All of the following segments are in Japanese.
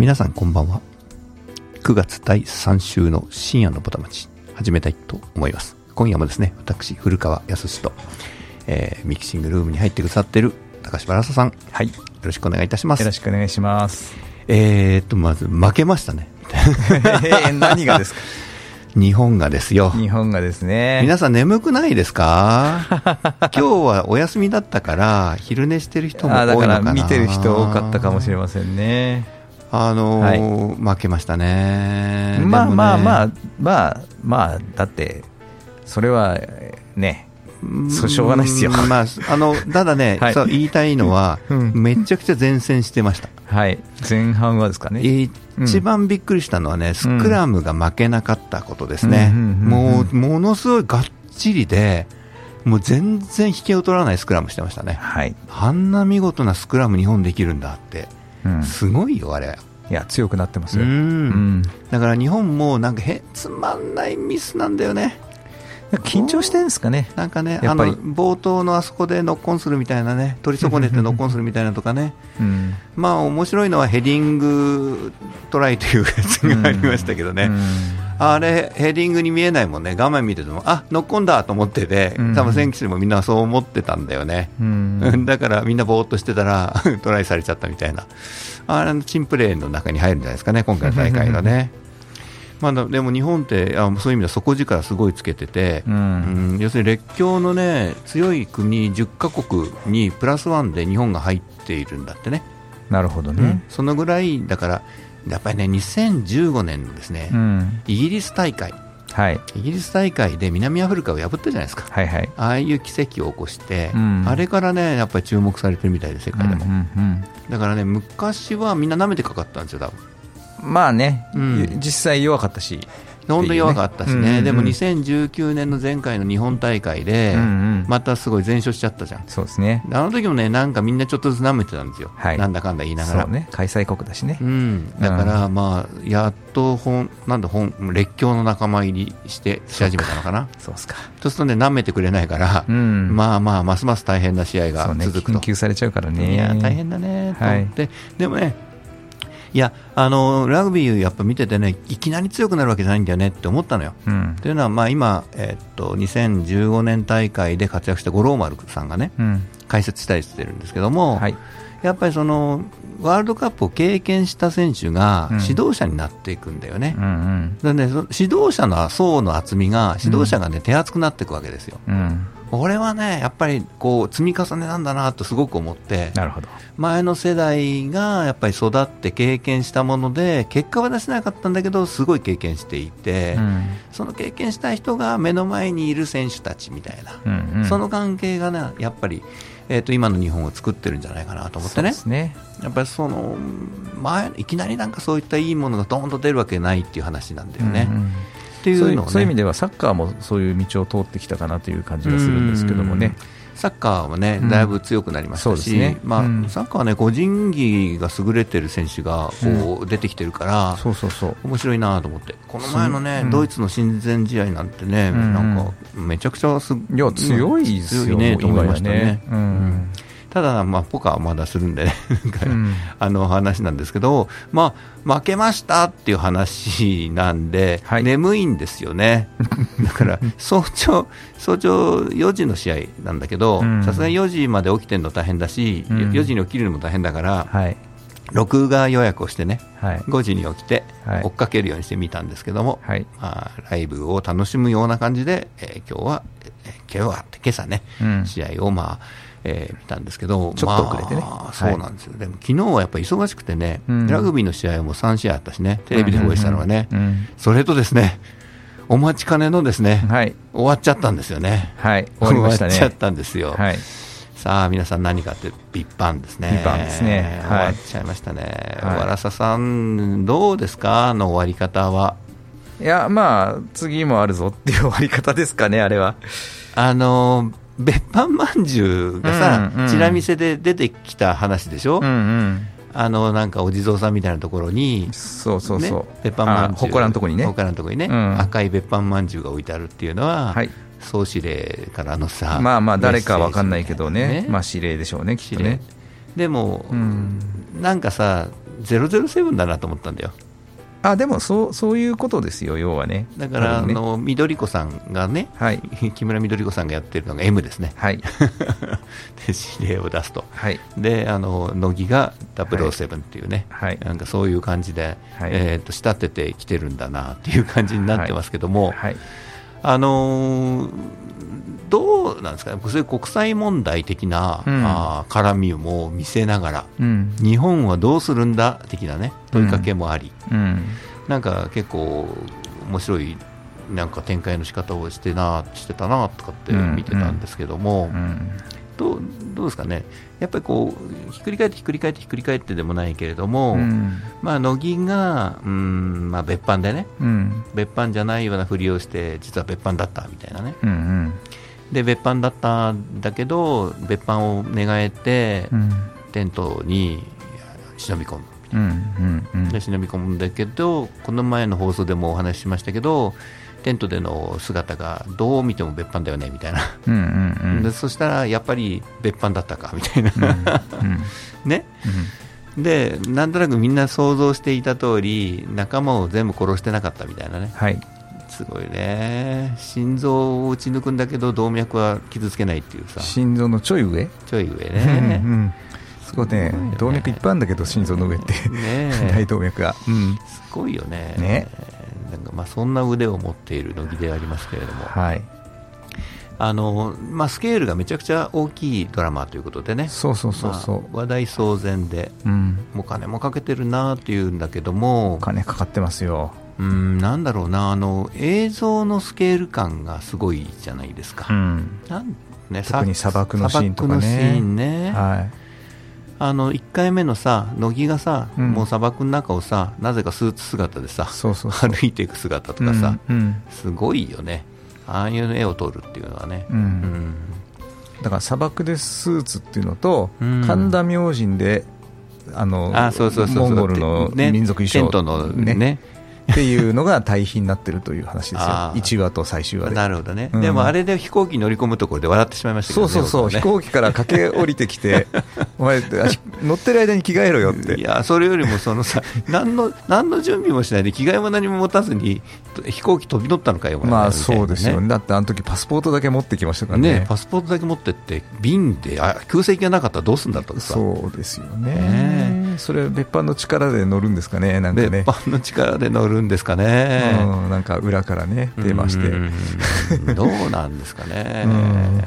皆さんこんばんは。9月第3週の深夜のぼたまち始めたいと思います。今夜もですね私古川康と、えーミキシングルームに入ってくださってる高島ラサさん。よはい。よろしくお願いいたします。ろしくお願いします。えーっとまず負けましたね。え何がですか？日本がですよ。日本がですね。皆さん眠くないですか？今日はお休みだったから昼寝してる人も多いのからな見てる人多かったかもしれませんね。あのー負けましたね。まあまあまあ、まあ、まあ、だって、それはね、そうしょうがないですよ。うんまあ、あの ただね、はい。そう言いたいのは、うん。めちゃくちゃ前線してました、はい。前半はですかね。一番びっくりしたのはね、スクラムが負けなかったことですね、うんうんうんうん。もうものすごいがっちりで、もう全然引けを取らないスクラムしてましたね、はい。あんな見事なスクラム、日本できるんだって、うんすごいよ、あれ。いや、強くなってますよ。だから日本もなんかへつまんないミスなんだよね。緊張してるんですかね？なんかね、あの冒頭のあそこでノックオンするみたいなね、取り損ねてノックオンするみたいなとかね、うん。まあ面白いのはヘディングトライというやつがありましたけどね、うんあれ、ヘディングに見えないもんね、画面見てても、あノックオンだと思ってて、うん多分選手でもみんなそう思ってたんだよね、うん。だからみんなぼーっとしてたらトライされちゃったみたいな、あれのチンプレーの中に入るんじゃないですかね、今回の大会がね。まあ、でも日本ってあそういう意味では底力すごいつけてて、ううんん要するに列強の、ね、強い国10カ国にプラスワンで日本が入っているんだってね、なるほどね。そのぐらいだから、やっぱりね2015年のですね、うん。イギリス大会、はい。イギリス大会で南アフリカを破ったじゃないですか、はいはい。ああいう奇跡を起こして、うんあれからねやっぱり注目されてるみたいで、世界でも。うんうんだからね昔はみんな舐めてかかったんですよ、多分うんまあね、うん実際弱かったし。本当に弱かったしね、うんうんうんでも2019年の前回の日本大会で、またすごい全勝しちゃったじゃん。そうですね。あの時もね、なんかみんなちょっとずつ舐めてたんですよ、はいなんだかんだ言いながら。ね。開催国だしねう。ん、だから、まあ、やっと本なんだ本列強の仲間入りしてし始めたのかな、そうっすか。そうするとね、舐めてくれないから、うん。まあまあ、ますます大変な試合が。続くと。緊急されちゃうからね。いや、大変だねとはい思って、でもね、いやあの、ラグビーやっぱ見ててね、いきなり強くなるわけじゃないんだよねって思ったのよ。うん。というのは、まあ、今、えっと、2015年大会で活躍した五郎丸さんがね、うん。解説したりしてるんですけども、はい。やっぱりそのワールドカップを経験した選手がうん指導者になっていくんだよね。うんでね、その指導者の層の厚みが指導者が、ね手厚くなっていくわけですよ。うん。うん。俺はね、やっぱりこう積み重ねなんだなとすごく思って、なるほど。前の世代がやっぱり育って経験したもので、結果は出せなかったんだけど、すごい経験していて、うん。その経験した人が目の前にいる選手たちみたいな、うんうん。その関係がね、やっぱり、えー、と今の日本を作ってるんじゃないかなと思ってねね。やっぱりその前いきなりなんかそういったいいものがどーんと出るわけないっていう話なんだよね。うんうんっていうのをね。そういう意味ではサッカーもそういう道を通ってきたかなという感じがするんですけどもね。サッカーはね、うんだいぶ強くなりましたし、そうですね。まあうん。サッカーはね、個人技が優れてる選手がこう出てきてるから、そうそうそう。面白いなと思って、この前のね、うん。ドイツの親善試合なんてね、うん。なんかめちゃくちゃすいや、強いですよ、強いねと思いましたね。ただ、まあ、ポカはまだするんでね、あの話なんですけど、まあ、負けましたっていう話なんで、はい。眠いんですよね、だから早朝、早朝4時の試合なんだけどうん、さすがに4時まで起きてるの大変だし、うん。4時に起きるのも大変だから、はい。録画予約をしてね、はい。5時に起きてはい。追っかけるようにしてみたんですけども、はい。まあ、ライブを楽しむような感じで、えー今日は、えー今日はって今朝ね、うん。試合を、まあえー見たんですけど、ちょっと遅れてねまあそうなんですよ、でも昨日はやっぱり忙しくてね、うんラグビーの試合も3試合あったしね、テレビで放映したのはね、うんうんそれとですね、お待ちかねのですね、はい。終わっちゃったんですよね。はい。終わりましたね。終わっちゃったんですよ。はい。さあ、皆さん何かって、ビッパンですね。ビッパンですね終はいわっちゃいましたね。はいわらささん、どうですか？あの終わり方は。いや、まあ、次もあるぞっていう終わり方ですかね、あれは。あの、別班まんじゅうがさ、うんうんチラ見せで出てきた話でしょ、うんうん。あの、なんかお地蔵さんみたいなところに、そうそうそう。ね、別班まんじゅう。あ祠のとこにね。祠のとこにね、うん赤い別班まんじゅうが置いてあるっていうのは、はい。総司令からのさ、まあまあ、誰かわかんないけどメッセージみたいなね。まあ、指令でしょうね、きっとね。でも、うん。なんかさ、007だなと思ったんだよ。あでもそうそういうことですよ、要はね。だから、ね。あの緑子さんがね、はい、木村緑子さんがやってるのが M ですね。はい、で指令を出すと。はい、で、あの乃木が007っていうね、はい。なんかそういう感じで、はい。えーと仕立ててきてるんだなっていう感じになってますけども、はい、あのーどうなんですかね、そういう国際問題的な、うん。あー絡みも見せながら、うん、日本はどうするんだ的なね問いかけもあり、うん、なんか結構面白いなんか展開の仕方をしてなしてたなとかって見てたんですけども、うん、どうどうですかね、やっぱりこうひっくり返ってひっくり返ってひっくり返ってでもないけれども、うん、まあ、乃木が、うんまあ、別班でね、うん、別班じゃないようなふりをして、実は別班だったみたいなね、うん、で別班だったんだけど、別班を寝返って、うん、テントに忍び込む。うん、うん、で忍び込むんだけどこの前の放送でもお話ししましたけどテントでの姿がどう見ても別班だよねみたいな、うん、うん、でそしたらやっぱり別班だったかみたいな、ね。でなんとなくみんな想像していた通り仲間を全部殺してなかったみたいなね。はい、すごいね。心臓を打ち抜くんだけど動脈は傷つけないっていうさ。心臓のちょい上、ちょい上うん、うね、ん、すごいね。ね、動脈いっぱいあるんだけど、心臓の上って、ね 大動脈が、うん、すごいよね。ね。なんかまあそんな腕を持っている乃木でありますけれども、はい、あのまあ、スケールがめちゃくちゃ大きいドラマということでね、そうそうそうそう、まあ話題騒然で、うん、もう金もかけてるなっていうんだけども、金かかってますよ、うんなんだろうなあの、映像のスケール感がすごいじゃないですか、うん、なんね、特に砂漠のシーンとかね。砂漠のシーンね、はい、あの1回目のさ、乃木がさ、うん。もう砂漠の中をさ、なぜかスーツ姿でさ、そうそうそう、歩いていく姿とかさ、うん、うん。すごいよね、ああいう絵を撮るっていうのはね。ううん。んだから砂漠でスーツっていうのと、うん。神田明神であのあそうそうそうそう。モンゴルのね民族衣装、テントのねっていうのが対比になってるという話ですよ。あ、ー。1話と最終話で。なるほどね、うん。でもあれで飛行機乗り込むところで笑ってしまいましたけどね。そうそうそう、ね飛行機から駆け降りてきて、お前、あ乗ってる間に着替えろよって、いやそれよりもそのさ 何の何の準備もしないで着替えも何も持たずに飛行機飛び乗ったのかよ、まあそうですよね、だってあの時パスポートだけ持ってきましたからね、ねパスポートだけ持ってって便であ空席がなかったらどうするんだとかさ。そうですよね、ねそれ、別班の力で乗るんですかね、なんかね、別班の力で乗るんですかね、うん、なんか裏からね、出まして。うん。どうなんですかね。うん。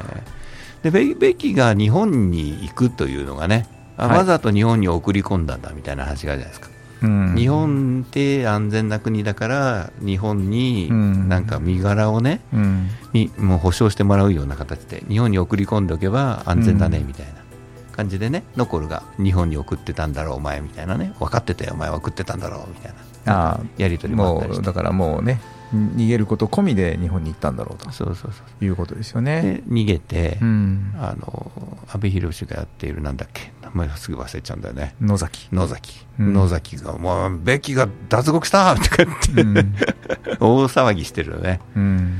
でベベキが日本に行くというのがね、あはい。わざと日本に送り込んだんだみたいな話があるじゃないですか。うん。日本って安全な国だから、日本にうん。なんか身柄をね、うん。みもう保証してもらうような形で、日本に送り込んでおけば安全だねうん。みたいな感じでね、ノコルが日本に送ってたんだろう、お前みたいなね、分かってたよ、お前は送ってたんだろうみたいな。あやり取りもあっもたりして。うだからもうね、逃げること込みで日本に行ったんだろうと。そうそうそういうことですよね。で逃げて、うん、あの阿部寛がやっているなんだっけ？名前がすぐ忘れちゃうんだよね。野崎。野崎、うん。野崎がもうベッキーが脱獄したとか言って、うん。大騒ぎしてるよね。うん。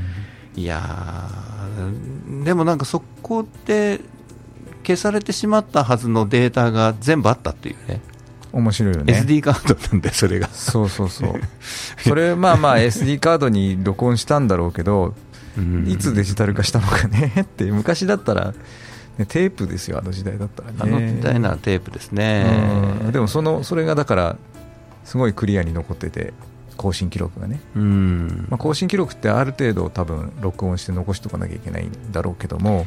いやーでもなんかそこで消されてしまったはずのデータが全部あったっていうね面白いよね。SD カードなんでそれが、そうそうそう。それ、まあまあ SD カードに録音したんだろうけど、うんいつデジタル化したのかね？って、昔だったら、ね、テープですよ、あの時代だったらね。あの時代ならテープですねうんでもその、それがだから、すごいクリアに残ってて、更新記録がね。うんまあ、更新記録ってある程度多分録音して残しておかなきゃいけないんだろうけども、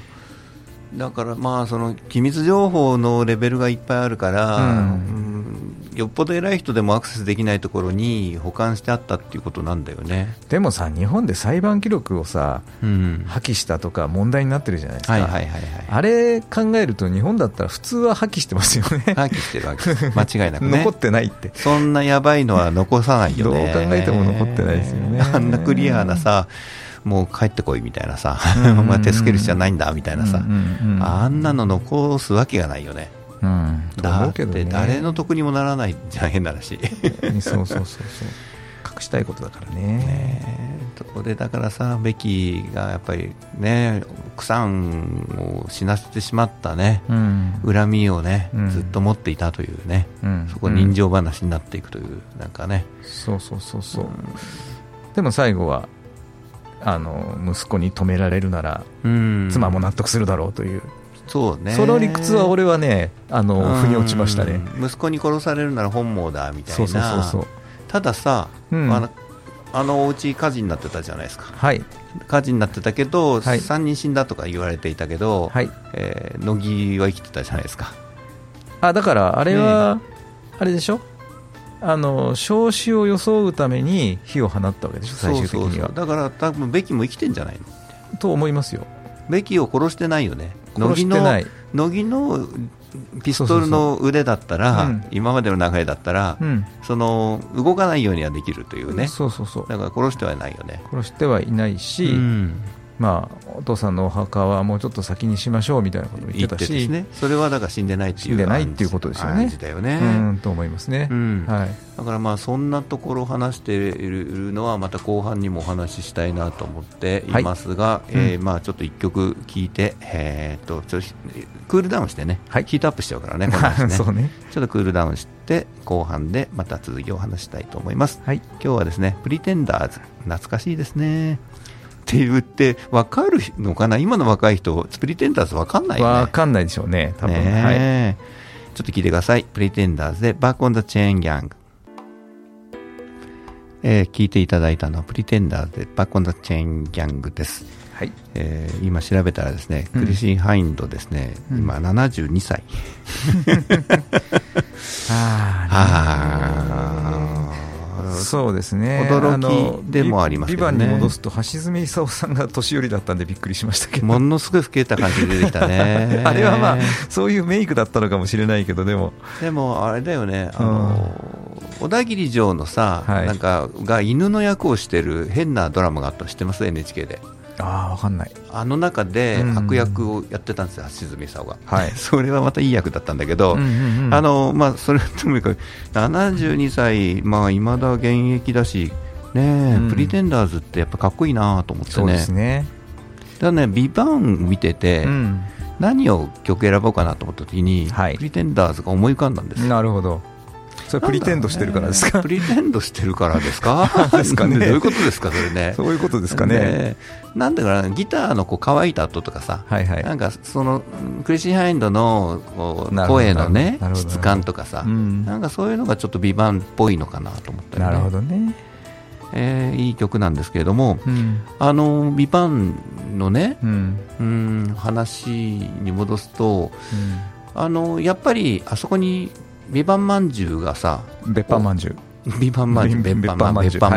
だからまあその機密情報のレベルがいっぱいあるから、うんうんよっぽど偉い人でもアクセスできないところに保管してあったっていうことなんだよね。でもさ、日本で裁判記録をさ、うん、破棄したとか問題になってるじゃないですか。はいはいはいはい。あれ考えると日本だったら普通は破棄してますよね。破棄してるわけ。間違いなくね。残ってないって。そんなやばいのは残さないよね。どう考えても残ってないですよねあんなクリアなさ、もう帰ってこいみたいなさ、うん。お前手つける必要ないんだみたいなさ、うんうんうんあんなの残すわけがないよね。うん、だって。誰の得にもならないじゃん、変な話。そうそうそうそう。隠したいことだからね。ねそこでだからさベキがやっぱりね奥さんを死なせてしまったね、うん。恨みをね、うん。ずっと持っていたというね、うん。そこ人情話になっていくという、なんかね、そうそうそうそう、でも最後はあの息子に止められるならうん。妻も納得するだろうという、そうね。その理屈は俺はねあのうん。腑に落ちましたね。息子に殺されるなら本望だみたいな。そうそうそうそう。たださ、うん。あのあのお家火事になってたじゃないですか。はい。火事になってたけど、はい。3人死んだとか言われていたけど、はい。えー乃木は生きてたじゃないですか。あだからあれは、あれでしょ？あの焼死を装うために火を放ったわけでしょ最終的には。だから多分ベキも生きてんじゃないの。と思いますよ。ベキを殺してないよね。乃木の乃木のピストルの腕だったらうん。今までの流れだったら、うん。その動かないようにはできるというね。そうそうそう。だから殺してはないよね。殺してはいないし、うんまあ、お父さんのお墓はもうちょっと先にしましょうみたいなことを言言ったしっててですね。それはだから死んでないっていう死んでないっていうことですよね。だよね、うんと思いますね、うん。はい、だからまあそんなところを話しているのはまた後半にもお話ししたいなと思っていますが、い。えーうんまあちょっと一曲聴いて、えー、とちょっとクールダウンしてね、はいヒートアップしちゃうからね、この話ね。そうねちょっとクールダウンして後半でまた続きを話したいと思います。はい今日はですね、プリテンダーズ、懐かしいですね。って言って、わかるのかな？今の若い人、プリテンダーズわかんないよね。わかんないでしょうね多分、はい、ちょっと聞いてください。プリテンダーズで Back on the Chain Gang。えー聞いていただいたのはプリテンダーズで Back on the Chain Gang です。はいえー今調べたらですね、うんクリシン・ハインドですね、うん今72歳。あ あーそうですね。驚きでもありますね。ビバンに戻すと橋爪功さんが年寄りだったんでびっくりしましたけど。ものすごい老けた感じで出てきたね。あれはまあそういうメイクだったのかもしれないけどでも。でもあれだよね、あの小田切城のさ、はい。なんかが犬の役をしてる変なドラマがあったの知ってます？NHK でああわかんない。あの中でうん。悪役をやってたんですよ、橋爪功が、はい。それはまたいい役だったんだけど、あのまあ、それともかく72歳、まあ、未だ現役だし、ねえうん。プリテンダーズってやっぱかっこいいなと思ってそうでね、すね。だね、ビバン見てて、うん。何を曲選ぼうかなと思った時に、はい。プリテンダーズが思い浮かんだんですよ。なるほどそれプリテンドしてるからですか？ね。プリテンドしてるからですか？ですかね。どういうことですか、それね？そういうことですかね。なんだからギターのこう乾いた音とかさ、はいはい。なんかそのクリシー・ハインドのこう声のね質感とかさ、うん。なんかそういうのがちょっとビバンっぽいのかなと思ったり、ね、なるほどね。えーいい曲なんですけれども、うん。あのビバンのね、うん。うん話に戻すと、あのやっぱりあそこにビバンまんじゅうがさ、うん別班まんじゅうビバンまんじゅう、別別班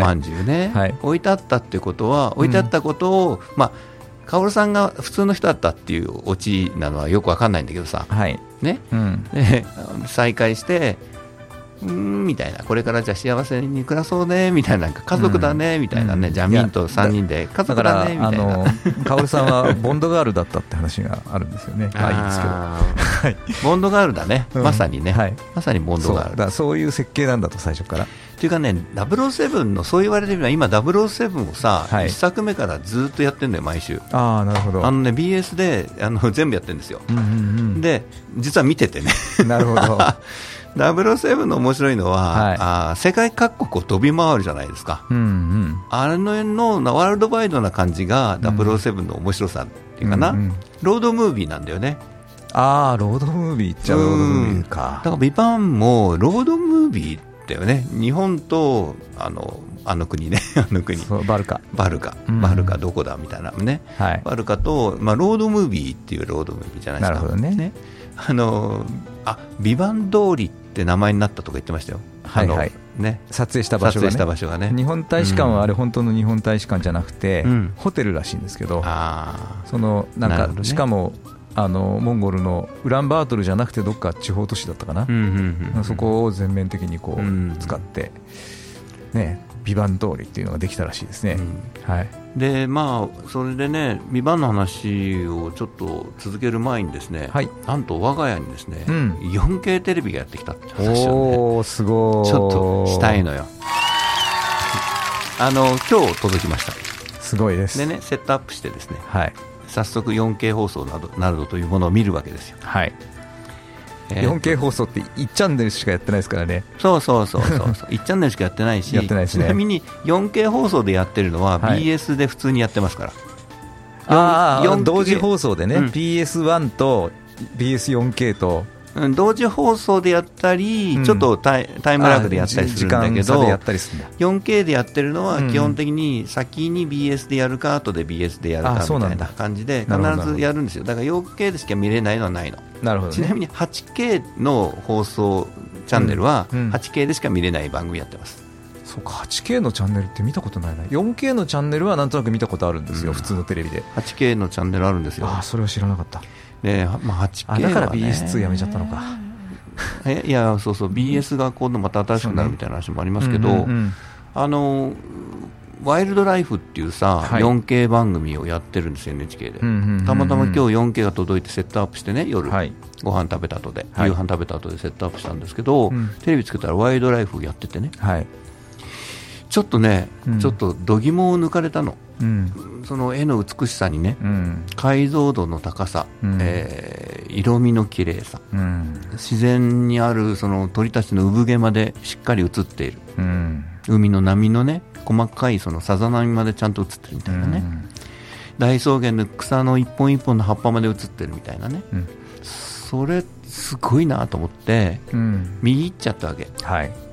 まんじゅうじゅうね、はい。置いてあったってことは、置いてあったことを、まあ、薫さんが普通の人だったっていうオチなのはよくわかんないんだけどさ、はい。ね、うん。で再会して、うーんみたいな、これからじゃあ幸せに暮らそうねみたいな、家族だねみたいなね、うん。じゃあミンと3人で家だ族からだねみたいな。あの薫さんはボンドガールだったって話があるんですよね。まあいいんですけど。ボンドガールだね、うん。まさにね、はい。まさにボンドガール。からそういう設計なんだと最初から。っていうかね、007のそう言われてるのは、今、007をさ、はい。1作目からずっとやってるんだよ、毎週。ああなるほど。あのね、BS であの全部やってるんですよ。うんうんで、実は見ててね、うんなるほど 007の面白いのは、はい。あー世界各国を飛び回るじゃないですか。うんうん。あれののワールドワイドな感じがうん007の面白さっていうかな、うんうんロードムービーなんだよね。ああロードムービーっちゃロードムービーか。だから、 VIVANTもロードムービーだよね。日本と、あの、あの国ね、あの国。バルカ。バルカ、うん。バルカどこだみたいなね。はい。バルカと、まあ、ロードムービーっていうロードムービーじゃないですか。なるほどね。あの、あ、ビバン通りって名前になったとか言ってましたよ。はいはいね。撮影した場所が、ね、撮影した場所がね。日本大使館はあれ本当の日本大使館じゃなくて、うんホテルらしいんですけどあそのなんか、ねしかもあのモンゴルのウランバートルじゃなくてどっか地方都市だったかなあ。う、んうんうん。そこを全面的にこう、うん使ってねビバン通りっていうのができたらしいですね、はい。で、まあ、それでね、ビバンの話をちょっと続ける前にですね、はい。なんと我が家にですね、うん。4K テレビがやってきたって話をね、おおすごい。ちょっとしたいのよ。あの今日届きました。すごいです。でねセットアップしてですねはい。早速 4K 放送などなどというものを見るわけですよ、はいえー 4K 放送って1チャンネルしかやってないですからね。そうそうそうそうそう。1チャンネルしかやってないし。やってないですね。ちなみに 4K 放送でやってるのははい。BS で普通にやってますから、ああ 4K 同時放送でね、うん。PS1 と BS4K とうん同時放送でやったり、うん。ちょっとタイタイムラグでやったりするんだけどあ時間差でやったりするんだ。4K でやってるのはうん。基本的に先に BS でやるか後で BS でやるかみたいな感じで必ずやるんですよ。だから 4K でしか見れないのはないの。なるほど、ね、ちなみに 8K の放送チャンネルはうん。うん 8K でしか見れない番組やってます。そうか 8K のチャンネルって見たことないな。4K のチャンネルはなんとなく見たことあるんですよ、うん。普通のテレビで。8K のチャンネルあるんですよ。ああそれは知らなかったで、まあ、8K は、ね、あだから BS2 やめちゃったのか。えいやそうそう BS が今度また新しくなるみたいな話もありますけど、うんうんうんあのワイルドライフっていうさ、はい。4K 番組をやってるんですよ NHK で、うんうんうんうん。たまたま今日 4K が届いてセットアップしてね夜、はい。ご飯食べた後で、はい。夕飯食べた後でセットアップしたんですけど、うん。テレビつけたらワイルドライフやっててね。はいちょっとね、うん。ちょっと度肝を抜かれたの。うん。その絵の美しさにねうん。解像度の高さ、うん。えー色味の綺麗さうん。自然にあるその鳥たちの産毛までしっかり映っている。うん。海の波のね細かいそのさざ波までちゃんと映ってるみたいなね、大草原の草の一本一本の葉っぱまで映ってるみたいなね。うん。それすごいなと思ってうん。見入っちゃったわけ。はい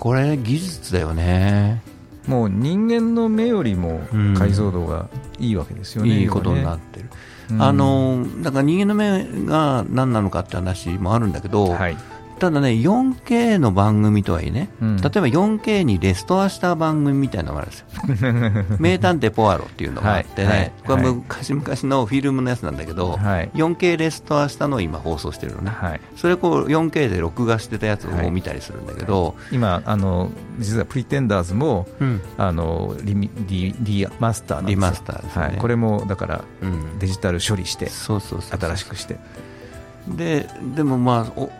これ技術だよね。もう人間の目よりもうん解像度がいいわけですよね、いいことになっってる、てあのだから人間の目が何なのかって話もあるんだけど、はいただね 4K の番組とはいえね、うん。例えば 4K にレストアした番組みたいなのがあるんですよ。名探偵ポアロっていうのがあってね、はい。はい。これは昔々のフィルムのやつなんだけど、はい。4K レストアしたのを今放送してるのね、はい。それこう 4K で録画してたやつを見たりするんだけど、今あの実はプリテンダーズもうん。あのリミリリマスターなんですよ。リマスターですね。はい、これもだからうん。デジタル処理してそうそうそう。新しくしてででもまあお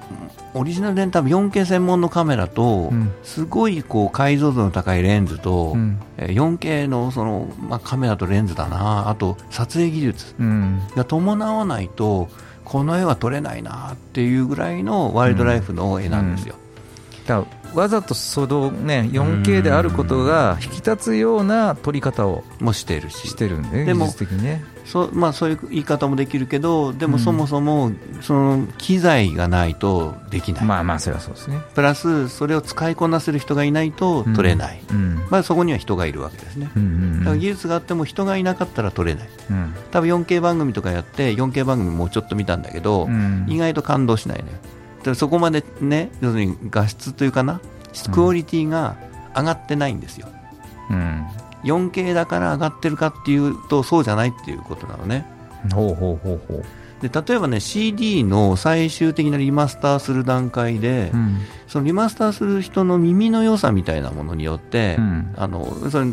オリジナルで多分 4K 専門のカメラと、うん。すごいこう解像度の高いレンズと、うん。えー 4K のその、まあ、カメラとレンズだな。あと撮影技術うん。が伴わないとこの絵は撮れないなっていうぐらいのワイルドライフの絵なんですよ、だからわざとそのね 4K であることが引き立つような撮り方をもしてるし。してるんでねでも技術的にね。そまあ、そういう言い方もできるけどでもうん。そもそもその機材がないとできない、まあまあそれはそうですね。プラスそれを使いこなせる人がいないと撮れない、うん。まあ、そこには人がいるわけですね。うんうんだから技術があっても人がいなかったら撮れない。うん。多分 4K 番組とかやって 4K 番組もうちょっと見たんだけど、うん。意外と感動しないのよだからそこまでね要するに画質というかなクオリティが上がってないんですよ、うん、4K だから上がってるかっていうとそうじゃないっていうことなのね。ほうほうほうほう、で例えばね CD の最終的なリマスターする段階で、うん。そのリマスターする人の耳の良さみたいなものによって、うん。あのそれ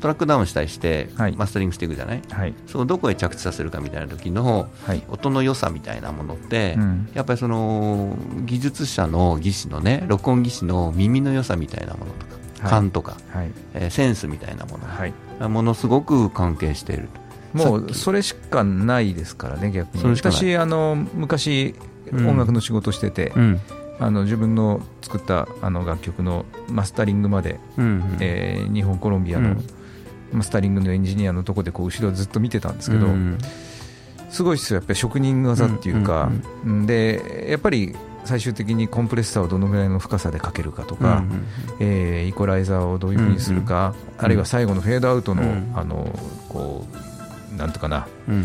トラックダウンしたりして、はい。マスタリングしていくじゃない？はい。そうどこへ着地させるかみたいな時のはい。音の良さみたいなものって、うん。やっぱりその技術者の技師のね録音技師の耳の良さみたいなものとか、はい。感とか、はい。えーセンスみたいなものはい。がものすごく関係しているもうそれしかないですからね逆に。私あの昔うん。音楽の仕事してて、うん。あの自分の作ったあの楽曲のマスタリングまで、うんうん。えー日本コロンビアのうんマスタリングのエンジニアのとこでこう後ろずっと見てたんですけど、うんすごいですよやっぱり職人技っていうか、うんでやっぱり最終的にコンプレッサーをどのぐらいの深さでかけるかとうんか、えーイコライザーをどういうふうにするか、うんあるいは最後のフェードアウトの,、うん。あのこうなんとかな。うん。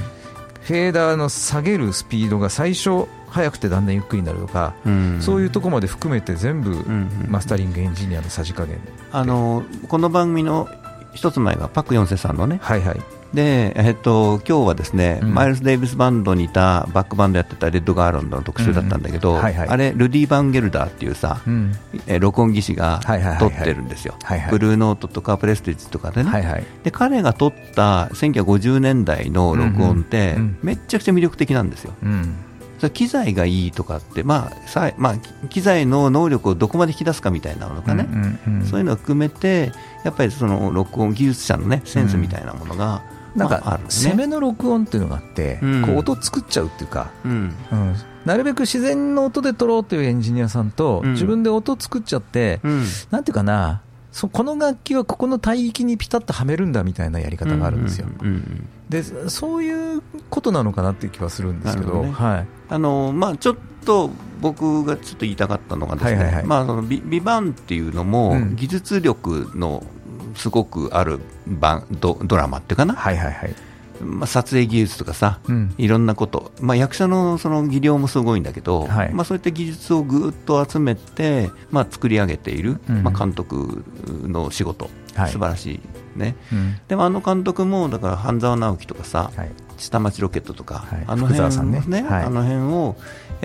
フェーダーの下げるスピードが最初速くてだんだんゆっくりになるとか、うん。そういうところまで含めて全部、マスタリングエンジニアのさじ加減あのこの番組の一つ前がパク・ヨンセさんのね。はいはい。で、えっと、今日はですね、うん。マイルス・デイビスバンドにいたバックバンドやってたレッド・ガーランドの特集だったんだけど、うんはいはい。あれルディ・バンゲルダーっていうさ、うん。え録音技師がはいはいはいはい。撮ってるんですよ、はいはい。ブルーノートとかプレステージとかでね、はいはい。で彼が撮った1950年代の録音って、めっちゃくちゃ魅力的なんですよ。うんそれ機材がいいとかって、まあさまあ、機材の能力をどこまで引き出すかみたいなのがね、うんうんうん。そういうのを含めて、やっぱりその録音技術者のね、センスみたいなものが、なんか、まああるね。攻めの録音っていうのがあって、うん。こう音作っちゃうっていうか、うん、うん。なるべく自然の音で撮ろうというエンジニアさんと、うん。自分で音作っちゃって、うん、なんていうかな、そこの楽器はここの帯域にピタッとはめるんだみたいなやり方があるんですよ。うんうんうんでそういうことなのかなっていう気はするんですけど、ね。はい、あのまあ、ちょっと僕がちょっと言いたかったのがですね、はいはいはい。まあ、そのビビバンっていうのも、うん。技術力のすごくあるバンドドラマっていうかな、はいはいはい。まあ、撮影技術とかさ、うん。いろんなこと、まあ、役者のその技量もすごいんだけど、はい。まあ、そういった技術をぐーっと集めて、まあ、作り上げている、うん。まあ、監督の仕事、はい。素晴らしいね。うん。でもあの監督もだから半沢直樹とかさ、はい。下町ロケットとか、はい。あの辺さんねはい。あの辺を、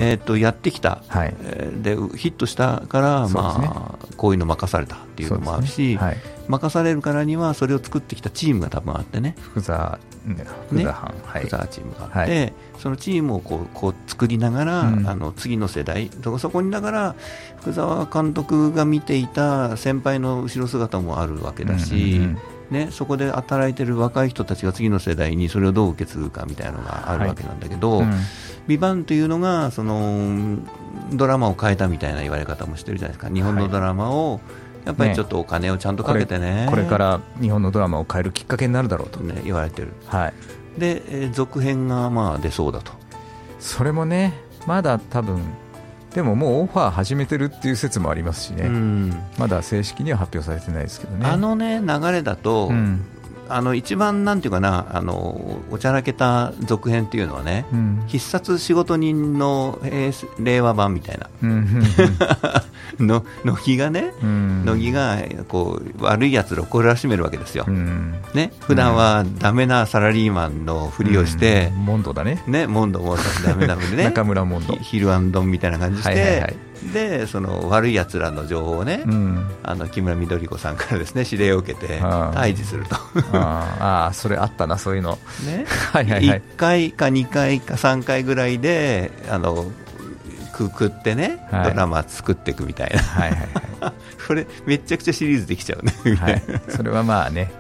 えー、とやってきた、はい。えーでヒットしたから、まあ、こういうの任されたっていうのもあるし、はい、任されるからにはそれを作ってきたチームが多分あってね、福沢、ね、はい。福沢チームがあって、はそのチームをこうこう作りながら、うん。あの次の世代、そこそこにだから福沢監督が見ていた先輩の後ろ姿もあるわけだし、うんうんうん。ね、そこで働いてる若い人たちが次の世代にそれをどう受け継ぐかみたいなのがあるわけなんだけど、うんビバンというのがそのドラマを変えたみたいな言われ方もしてるじゃないですか、日本のドラマをやっぱりちょっとお金をちゃんとかけてね、これから日本のドラマを変えるきっかけになるだろうと、ね、言われてる、はい、で、えー続編がまあ出そうだと。それもね、まだ多分でももうオファー始めてるっていう説もありますしね、うん。まだ正式には発表されてないですけどね。あのね流れだと、うんあの一番なんていうかなあのおちゃらけた続編っていうのはね、うん。必殺仕事人の、えー令和版みたいな。うん。の乃木がね、うん。乃木がこう悪いやつらを懲らしめるわけですよ、うん。ね。普段はダメなサラリーマンのふりをしてう、ん。モンドだね、ね、モンドもダメなふりね。中村モンド。ヒヒルアンドンみたいな感じして、はいはいはいでその悪いやつらの情報をね、うん。あの木村緑子さんからですね指令を受けて退治すると。あーあー、それあったな、そういうの。ね、はいはいはい。1回か2回か3回ぐらいであのくくってね、はい。ドラマ作っていくみたいな、はいはい これめちゃくちゃシリーズできちゃうね、はい、はい、それはまあね、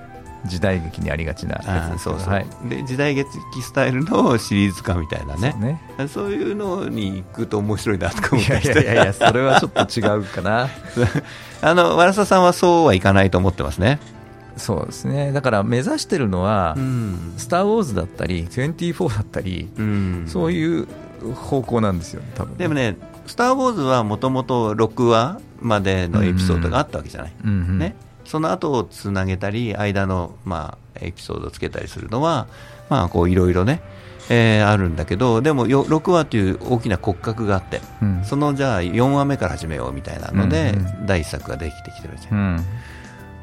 時代劇にありがちなやつそうそう、はい。で時代劇スタイルのシリーズ化みたいなね。そうね。そういうのに行くと面白いなとか思いっていやいやいや、それはちょっと違うかな。あの和田さんはそうはいかないと思ってますね、そうですね、だから目指してるのは、うん。スター・ウォーズだったり、24だったり、うん、そういう方向なんですよ、多分でもね「スター・ウォーズ」はもともと6話までのエピソードがあったわけじゃない、うんうん。ね、その後をつなげたり間の、まあ、エピソードをつけたりするのはまあこういろいろね、えーあるんだけどでもよ6話という大きな骨格があってうん。そのじゃあ4話目から始めようみたいなので、うんう第1作ができてきてるじゃん、うん。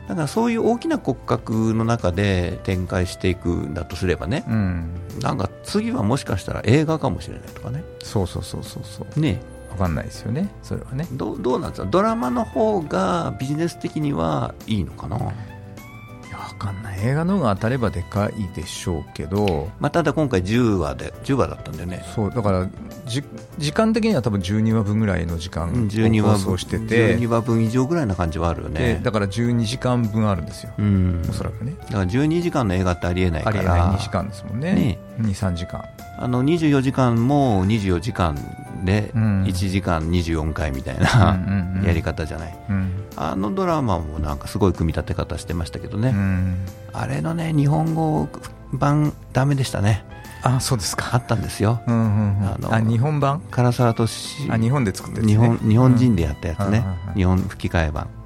だからそういう大きな骨格の中で展開していくんだとすればね、うん、なんか次はもしかしたら映画かもしれないとかね。そうそうそうそうそう、ね分かんないですよね、それはね。どうどうなんですか？ドラマの方がビジネス的にはいいのかな？分かんない、映画の方が当たればでかいでしょうけど、まあ、ただ今回10話で10話だったんだよね。そうだからじ、時間的には多分12話分ぐらいの時間うんを12話分放送してて、12話分以上ぐらいな感じはあるよでねだから12時間分あるんですよ、うん。おそらくね。だから12時間の映画ってありえないから。ありえない。2時間ですもんね、ね2、3時間。あの24時間も24時間でうん。1時間24回みたいうんなやり方じゃない、うん。あのドラマもなんかすごい組み立て方してましたけどね、うん。あれのね日本語版ダメでしたね。あそうですあか、ったんですよ。うんうんうん。あのあ日本版？唐沢俊あ日本で作ってる日本日本人でやったやつね、日本吹き替え版、うん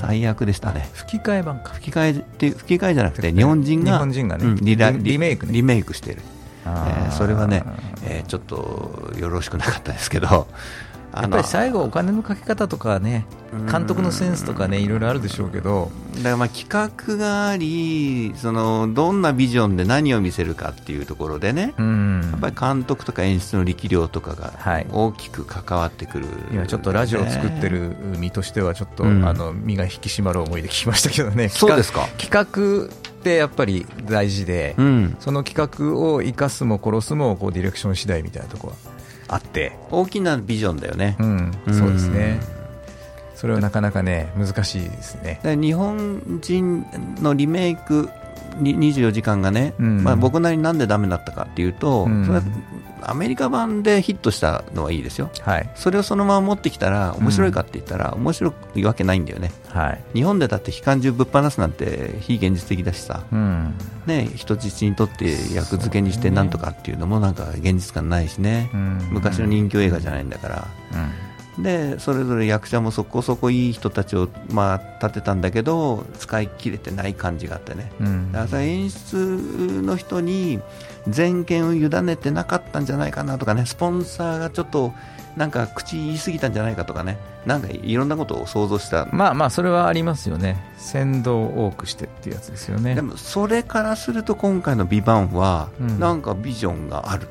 最悪でしたね。吹き替え版か。吹き替えって吹き替えじゃなくて日本人が日本人がねうんリメイクね。リメイクしてる、えーそれはね、えーちょっとよろしくなかったですけど。あやっぱり最後お金のかけ方とかね監督のセンスとかねいろいろあるでしょうけど。だからまあ企画がありそのどんなビジョンで何を見せるかっていうところでね、うん。やっぱり監督とか演出の力量とかがはい。大きく関わってくる、今ちょっとラジオを作ってる身としてはちょっと、うん。あの身が引き締まる思いで聞きましたけどね。そうですか。企画ってやっぱり大事で、うん。その企画を生かすも殺すもこうディレクション次第みたいなところはあって、大きなビジョンだよね。うん、うんそうですね、それはなかなかね、難しいですね。で日本人のリメイクに24時間がね、うん。まあ、僕なりになんでダメだったかっていうと、うん。それはアメリカ版でヒットしたのはいいですよ、はい、それをそのまま持ってきたら面白いかって言ったら、面白いわけないんだよね、はい、日本でだって機関銃ぶっ放すなんて非現実的だしさ、うん、ね、人質にとって役付けにしてなんとかっていうのもなんか現実感ないしね、うん。昔の人気映画じゃないんだから。でそれぞれ役者もそこそこいい人たちを、まあ、立てたんだけど使い切れてない感じがあってね、うん、だから演出の人に全権を委ねてなかったんじゃないかなとかねスポンサーがちょっとなんか口言い過ぎたんじゃないかとかね。なんかいろんなことを想像した、まあまあ、それはありますよね、先導を多くしてっていうやつですよね。でもそれからすると今回の「ビバンは、うん。なんかビジョンがある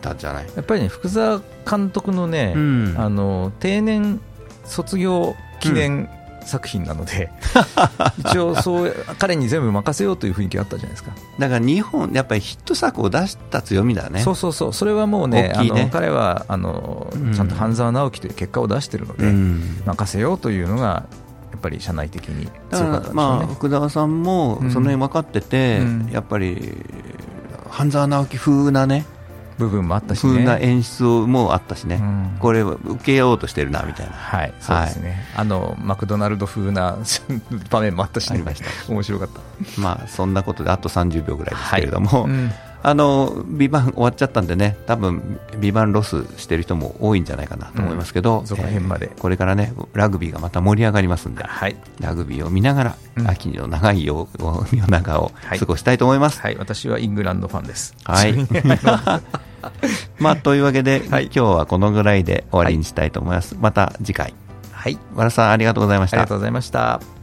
たじゃない、やっぱりね、福沢監督のね、うん。あの定年卒業記念作品なので、一応そう、彼に全部任せようという雰囲気があったじゃないですか。だから日本やっぱりヒット作を出した強みだね。そうそうそう、それはもうね、ね。あの彼はあのうん。ちゃんと半沢直樹という結果を出してるので、うん。任せようというのが、やっぱり社内的に強かったんでしょうらまあね。福沢さんもうん。その辺分かってて、うん。やっぱり半沢直樹風なね部分もあったしね。風な演出もあったしね、うん。これは受けようとしてるなみたいな。はい、そうですね、あのマクドナルド風な 場面もあったし、ね、ありました。面白かった。まあそんなことであと30秒ぐらいですけれども、うんあのビバン終わっちゃったんでね多分ビバンロスしてる人も多いんじゃないかなと思いますけど、うん続編までこれからねラグビーがまた盛り上がりますんではい、ラグビーを見ながら、うん秋の長い夜夜長をはい過ごしたいと思います、はい、私はイングランドファンです。はい。まあ、というわけで、はい今日はこのぐらいで終わりにしたいと思います。また次回。はい、和田さん、ありがとうございましたありがと。うございました。